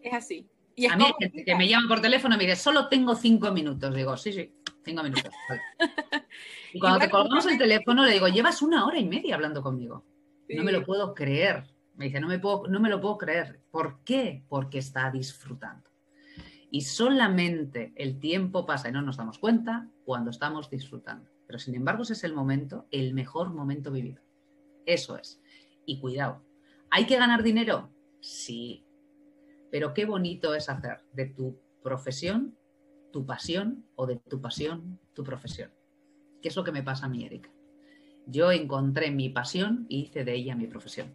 Es así. a mí hay gente que me llama por teléfono y me dice, solo tengo cinco minutos. Digo, sí, sí, cinco minutos. Y cuando te colgamos el teléfono le digo, llevas una hora y media hablando conmigo. No me lo puedo creer. Me dice, no me, puedo, no me lo puedo creer. ¿Por qué? Porque está disfrutando. Y solamente el tiempo pasa y no nos damos cuenta cuando estamos disfrutando. Pero sin embargo ese es el momento, el mejor momento vivido. Eso es. Y cuidado, ¿hay que ganar dinero? Sí. Pero qué bonito es hacer de tu profesión tu pasión o de tu pasión tu profesión. ¿Qué es lo que me pasa a mí, Erika? Yo encontré mi pasión y hice de ella mi profesión.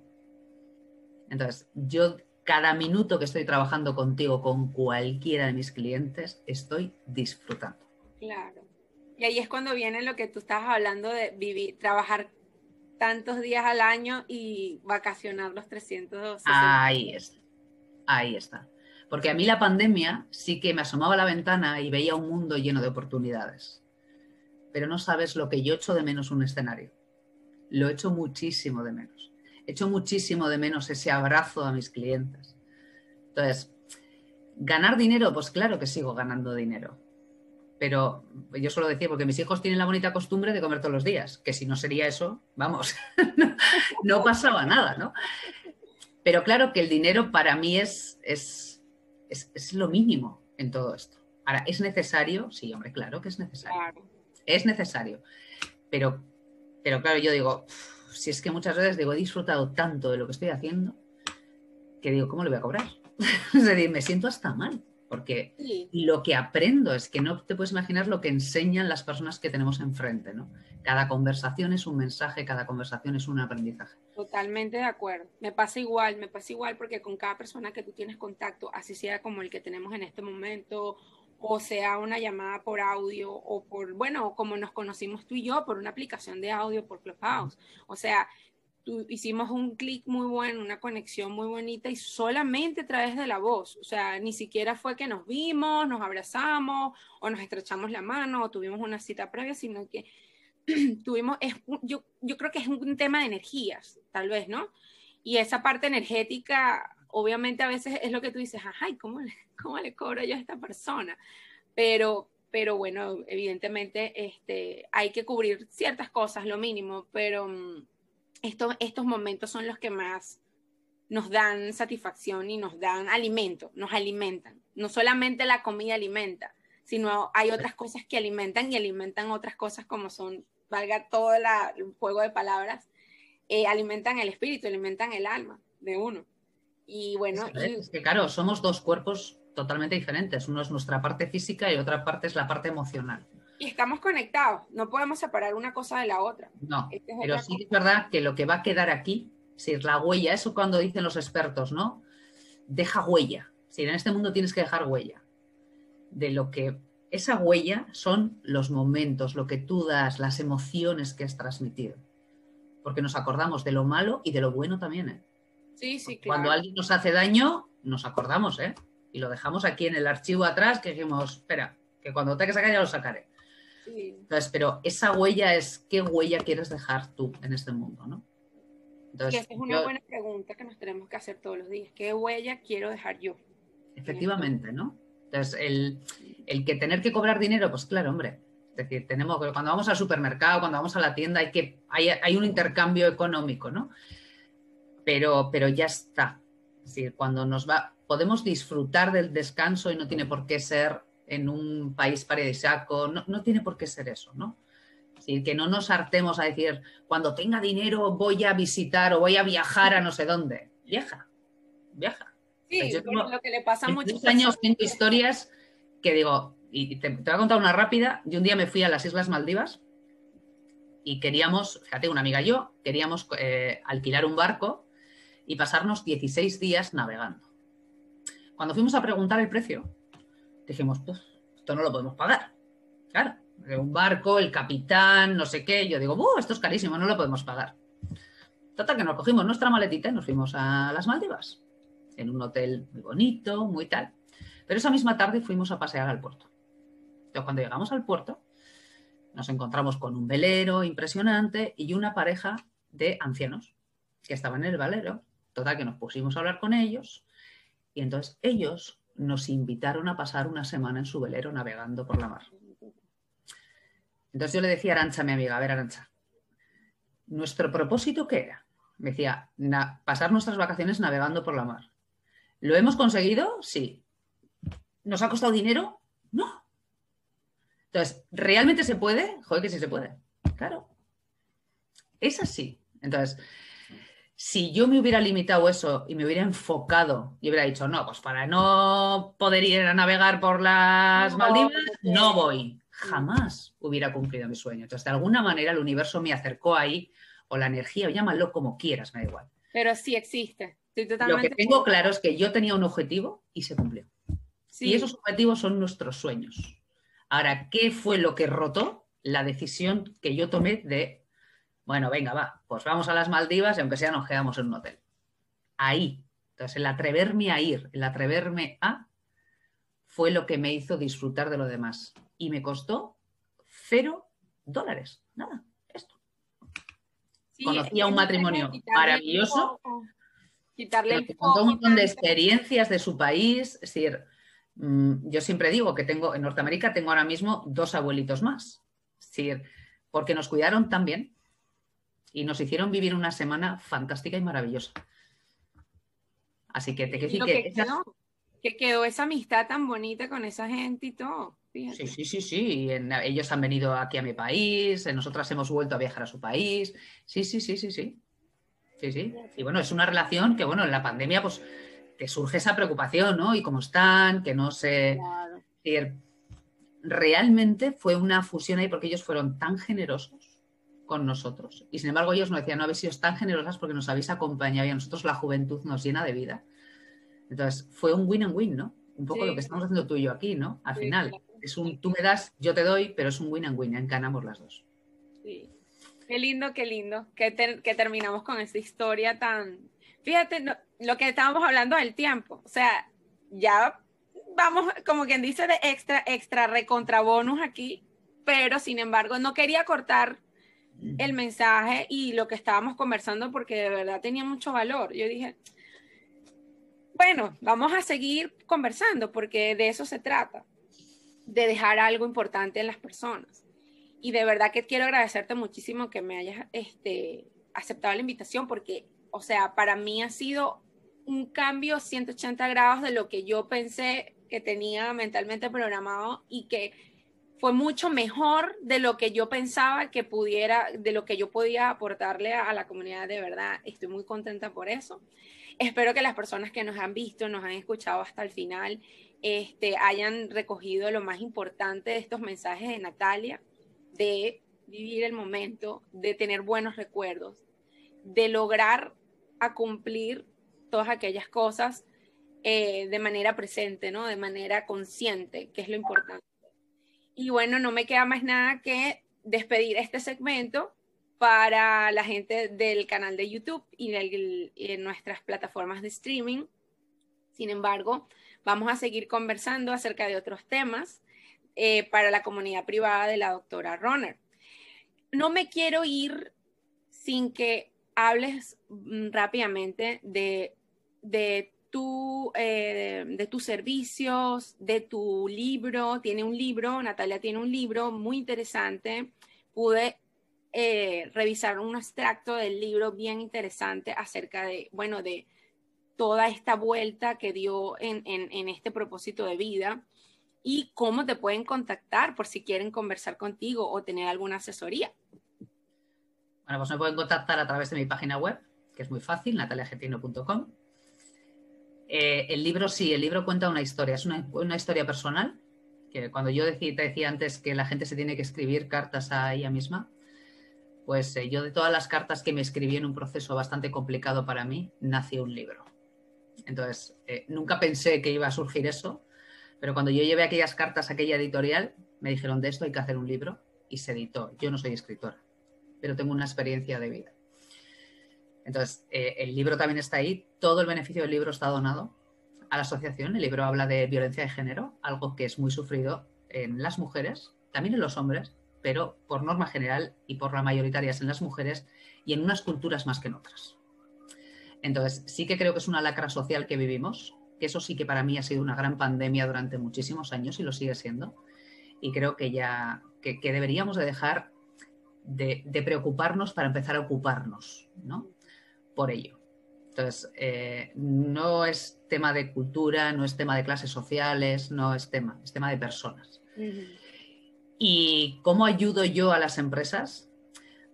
Entonces, yo cada minuto que estoy trabajando contigo, con cualquiera de mis clientes, estoy disfrutando. Claro. Y ahí es cuando viene lo que tú estabas hablando de vivir, trabajar tantos días al año y vacacionar los 360. Ahí está. Ahí está. Porque a mí la pandemia sí que me asomaba a la ventana y veía un mundo lleno de oportunidades. Pero no sabes lo que yo echo de menos un escenario. Lo echo muchísimo de menos echo muchísimo de menos ese abrazo a mis clientes. Entonces, ganar dinero, pues claro que sigo ganando dinero. Pero yo suelo decir, porque mis hijos tienen la bonita costumbre de comer todos los días, que si no sería eso, vamos, no, pasaba nada, ¿no? Pero claro que el dinero para mí es, es, es, lo mínimo en todo esto. Ahora, ¿es necesario? Sí, hombre, claro que es necesario. Es necesario. Pero, pero claro, yo digo, si es que muchas veces digo, he disfrutado tanto de lo que estoy haciendo que digo, ¿cómo le voy a cobrar? es decir, me siento hasta mal, porque lo que aprendo es que no te puedes imaginar lo que enseñan las personas que tenemos enfrente, ¿no? Cada conversación es un mensaje, cada conversación es un aprendizaje. Totalmente de acuerdo. Me pasa igual, me pasa igual porque con cada persona que tú tienes contacto, así sea como el que tenemos en este momento, o sea una llamada por audio o por, bueno, como nos conocimos tú y yo, por una aplicación de audio por Clubhouse. O sea, hicimos un clic muy bueno, una conexión muy bonita y solamente a través de la voz. O sea, ni siquiera fue que nos vimos, nos abrazamos o nos estrechamos la mano o tuvimos una cita previa, sino que tuvimos, es, yo, yo creo que es un tema de energías, tal vez, ¿no? Y esa parte energética obviamente a veces es lo que tú dices, ay, ¿cómo le, cómo le cobro yo a esta persona? Pero, pero bueno, evidentemente este, hay que cubrir ciertas cosas, lo mínimo, pero mm, estos, estos momentos son los que más nos dan satisfacción y nos dan alimento, nos alimentan. No solamente la comida alimenta, sino hay otras cosas que alimentan y alimentan otras cosas como son, valga todo el juego de palabras, eh, alimentan el espíritu, alimentan el alma de uno. Y bueno. Es, que claro, somos dos cuerpos totalmente diferentes. Uno es nuestra parte física y otra parte es la parte emocional. Y estamos conectados, no podemos separar una cosa de la otra. No, pero sí es verdad que lo que va a quedar aquí, si es la huella, eso cuando dicen los expertos, ¿no? Deja huella. Si en este mundo tienes que dejar huella. De lo que esa huella son los momentos, lo que tú das, las emociones que has transmitido. Porque nos acordamos de lo malo y de lo bueno también, ¿eh? Sí, sí, claro. Cuando alguien nos hace daño, nos acordamos, ¿eh? Y lo dejamos aquí en el archivo atrás, que dijimos, espera, que cuando te que sacar ya lo sacaré. Sí. Entonces, pero esa huella es qué huella quieres dejar tú en este mundo, ¿no? Entonces, es una buena pregunta que nos tenemos que hacer todos los días. ¿Qué huella quiero dejar yo? Efectivamente, ¿no? Entonces, el, el, que tener que cobrar dinero, pues claro, hombre. Es decir, tenemos cuando vamos al supermercado, cuando vamos a la tienda, hay que hay, hay un intercambio económico, ¿no? pero, pero ya está. Es decir, cuando nos va, podemos disfrutar del descanso y no tiene por qué ser en un país paradisíaco, no, no tiene por qué ser eso, ¿no? Es decir, que no nos hartemos a decir, cuando tenga dinero voy a visitar o voy a viajar a no sé dónde. Viaja, viaja. Sí, lo que le pasa muchos años tengo historias que digo, y te, voy a contar una rápida. Yo un día me fui a las Islas Maldivas y queríamos, fíjate, una amiga y yo, queríamos eh, alquilar un barco y pasarnos 16 días navegando. Cuando fuimos a preguntar el precio, dijimos, pues, esto no lo podemos pagar. Claro, un barco, el capitán, no sé qué. Yo digo, esto es carísimo, no lo podemos pagar. Total, que nos cogimos nuestra maletita y nos fuimos a las Maldivas, en un hotel muy bonito, muy tal. Pero esa misma tarde fuimos a pasear al puerto. Entonces, cuando llegamos al puerto, nos encontramos con un velero impresionante y una pareja de ancianos que estaban en el velero. Total, que nos pusimos a hablar con ellos y entonces ellos nos invitaron a pasar una semana en su velero navegando por la mar. Entonces yo le decía a Arancha, mi amiga, a ver Arancha, ¿nuestro propósito qué era? Me decía, pasar nuestras vacaciones navegando por la mar. ¿Lo hemos conseguido? Sí. ¿Nos ha costado dinero? No. Entonces, ¿realmente se puede? Joder, que sí se puede. Claro. Es así. Entonces, si yo me hubiera limitado eso y me hubiera enfocado y hubiera dicho, no, pues para no poder ir a navegar por las Maldivas, no voy. Jamás hubiera cumplido mi sueño. Entonces, de alguna manera, el universo me acercó ahí, o la energía, o llámalo como quieras, me da igual. Pero sí existe. Lo que tengo claro es que yo tenía un objetivo y se cumplió. Y esos objetivos son nuestros sueños. Ahora, ¿qué fue lo que rotó? La decisión que yo tomé de bueno, venga, va, pues vamos a las Maldivas y aunque sea nos quedamos en un hotel. Ahí. Entonces, el atreverme a ir, el atreverme a, fue lo que me hizo disfrutar de lo demás. Y me costó cero dólares. Nada, esto. Conocí a un matrimonio maravilloso. quitarle contó un montón de experiencias de su país. Es decir, mm, yo siempre digo que tengo en Norteamérica tengo ahora mismo dos abuelitos más. Es decir, porque nos cuidaron tan bien y nos hicieron vivir una semana fantástica y maravillosa. Así que te quiero decir que, que, quedó esa amistad tan bonita con esa gente y todo. Sí, sí, sí, sí. ellos han venido aquí a mi país, nosotras hemos vuelto a viajar a su país. Sí, sí, sí, sí, sí. Sí, sí. Y bueno, es una relación que, bueno, en la pandemia, pues, te surge esa preocupación, ¿no? Y cómo están, que no sé. Realmente fue una fusión ahí porque ellos fueron tan generosos con nosotros. Y sin embargo ellos nos decían, no habéis sido tan generosas porque nos habéis acompañado y a nosotros la juventud nos llena de vida. Entonces fue un win and win, ¿no? Un poco lo que estamos haciendo tú y yo aquí, ¿no? Al final, es un tú me das, yo te doy, pero es un win and win, ganamos las dos. Sí. Qué lindo, qué lindo, que, que terminamos con esta historia tan... Fíjate, lo que estábamos hablando del tiempo, o sea, ya vamos, como quien dice, de extra, extra recontra bonus aquí, pero sin embargo no quería cortar el mensaje y lo que estábamos conversando porque de verdad tenía mucho valor. Yo dije, bueno, vamos a seguir conversando porque de eso se trata, de dejar algo importante en las personas. Y de verdad que quiero agradecerte muchísimo que me hayas este, aceptado la invitación porque, o sea, para mí ha sido un cambio 180 grados de lo que yo pensé que tenía mentalmente programado y que fue mucho mejor de lo que yo pensaba que pudiera, de lo que yo podía aportarle a, la comunidad de verdad. Estoy muy contenta por eso. Espero que las personas que nos han visto, nos han escuchado hasta el final, este, hayan recogido lo más importante de estos mensajes de Natalia, de vivir el momento, de tener buenos recuerdos, de lograr a cumplir todas aquellas cosas eh, de manera presente, ¿no? De manera consciente, que es lo importante. Y bueno, no me queda más nada que despedir este segmento para la gente del canal de YouTube y en nuestras plataformas de streaming. Sin embargo, vamos a seguir conversando acerca de otros temas eh, para la comunidad privada de la doctora Roner. No me quiero ir sin que hables mm, rápidamente de, de eh, de tus servicios, de tu libro. Tiene un libro, Natalia tiene un libro muy interesante. Pude eh, revisar un extracto del libro bien interesante acerca de, bueno, de toda esta vuelta que dio en, en este propósito de vida y cómo te pueden contactar por si quieren conversar contigo o tener alguna asesoría. Bueno, pues me pueden contactar a través de mi página web, que es muy fácil, nataliagetino.com eh, el libro sí, el libro cuenta una historia, es una, historia personal, que cuando yo te decía antes que la gente se tiene que escribir cartas a ella misma, pues eh, yo de todas las cartas que me escribí en un proceso bastante complicado para mí, nació un libro. Entonces, eh, nunca pensé que iba a surgir eso, pero cuando yo llevé aquellas cartas a aquella editorial, me dijeron de esto hay que hacer un libro y se editó. Yo no soy escritora, pero tengo una experiencia de vida. Entonces, eh, el libro también está ahí, todo el beneficio del libro está donado a la asociación. El libro habla de violencia de género, algo que es muy sufrido en las mujeres, también en los hombres, pero por norma general y por la mayoritaria es en las mujeres y en unas culturas más que en otras. Entonces, sí que creo que es una lacra social que vivimos, que eso sí que para mí ha sido una gran pandemia durante muchísimos años y lo sigue siendo. Y creo que ya que, deberíamos de dejar de, preocuparnos para empezar a ocuparnos, ¿no? Por ello. Entonces, eh, no es tema de cultura, no es tema de clases sociales, no es tema, es tema de personas. ¿Y cómo ayudo yo a las empresas?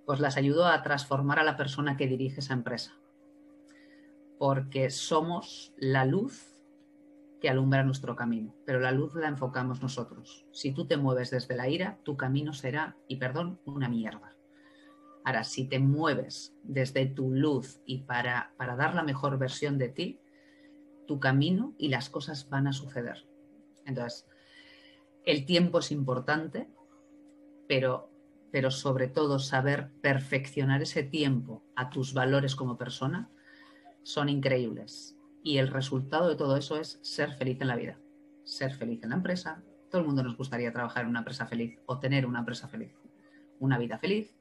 Pues las ayudo a transformar a la persona que dirige esa empresa. Porque somos la luz que alumbra nuestro camino, pero la luz la enfocamos nosotros. Si tú te mueves desde la ira, tu camino será, y perdón, una mierda. Ahora, si te mueves desde tu luz y para, para dar la mejor versión de ti, tu camino y las cosas van a suceder. Entonces, el tiempo es importante, pero, pero sobre todo saber perfeccionar ese tiempo a tus valores como persona son increíbles. Y el resultado de todo eso es ser feliz en la vida, ser feliz en la empresa. Todo el mundo nos gustaría trabajar en una empresa feliz o tener una empresa feliz, una vida feliz.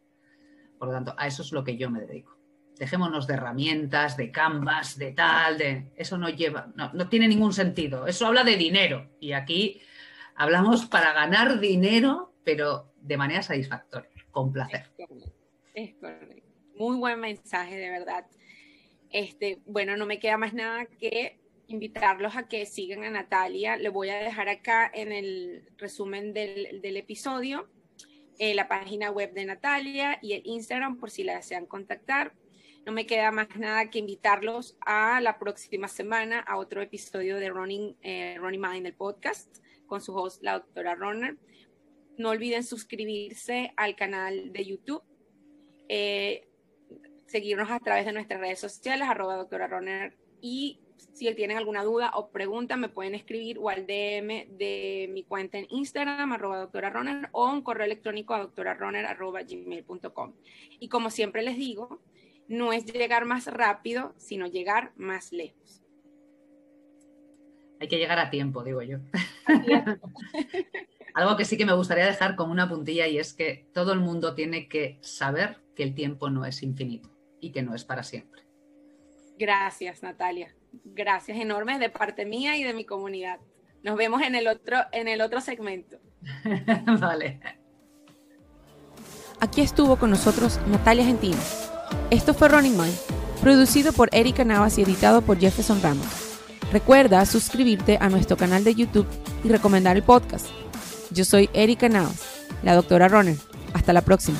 Por lo tanto, a eso es lo que yo me dedico. Dejémonos de herramientas, de canvas, de tal, de eso no lleva, no, tiene ningún sentido. Eso habla de dinero. Y aquí hablamos para ganar dinero, pero de manera satisfactoria, con placer. Es correcto. Muy buen mensaje, de verdad. Este, bueno, no me queda más nada que invitarlos a que sigan a Natalia. Le voy a dejar acá en el resumen del, episodio eh, la página web de Natalia y el Instagram por si la desean contactar. No me queda más nada que invitarlos a la próxima semana a otro episodio de Running, eh, Running Mind, el podcast, con su host, la doctora Runner. No olviden suscribirse al canal de YouTube. Eh, seguirnos a través de nuestras redes sociales, arroba doctora Roner, y si tienen alguna duda o pregunta, me pueden escribir o al DM de mi cuenta en Instagram, arroba doctora Roner, o un correo electrónico a doctoraroner, arroba gmail.com. Y como siempre les digo, no es llegar más rápido, sino llegar más lejos. Hay que llegar a tiempo, digo yo. Algo que sí que me gustaría dejar como una puntilla y es que todo el mundo tiene que saber que el tiempo no es infinito y que no es para siempre. Gracias, Natalia. Gracias enormes de parte mía y de mi comunidad. Nos vemos en el otro, en el otro segmento. vale. Aquí estuvo con nosotros Natalia Gentino. Esto fue Running Mind, producido por Erika Navas y editado por Jefferson Ramos. Recuerda suscribirte a nuestro canal de YouTube y recomendar el podcast. Yo soy Erika Navas, la doctora Runner. Hasta la próxima.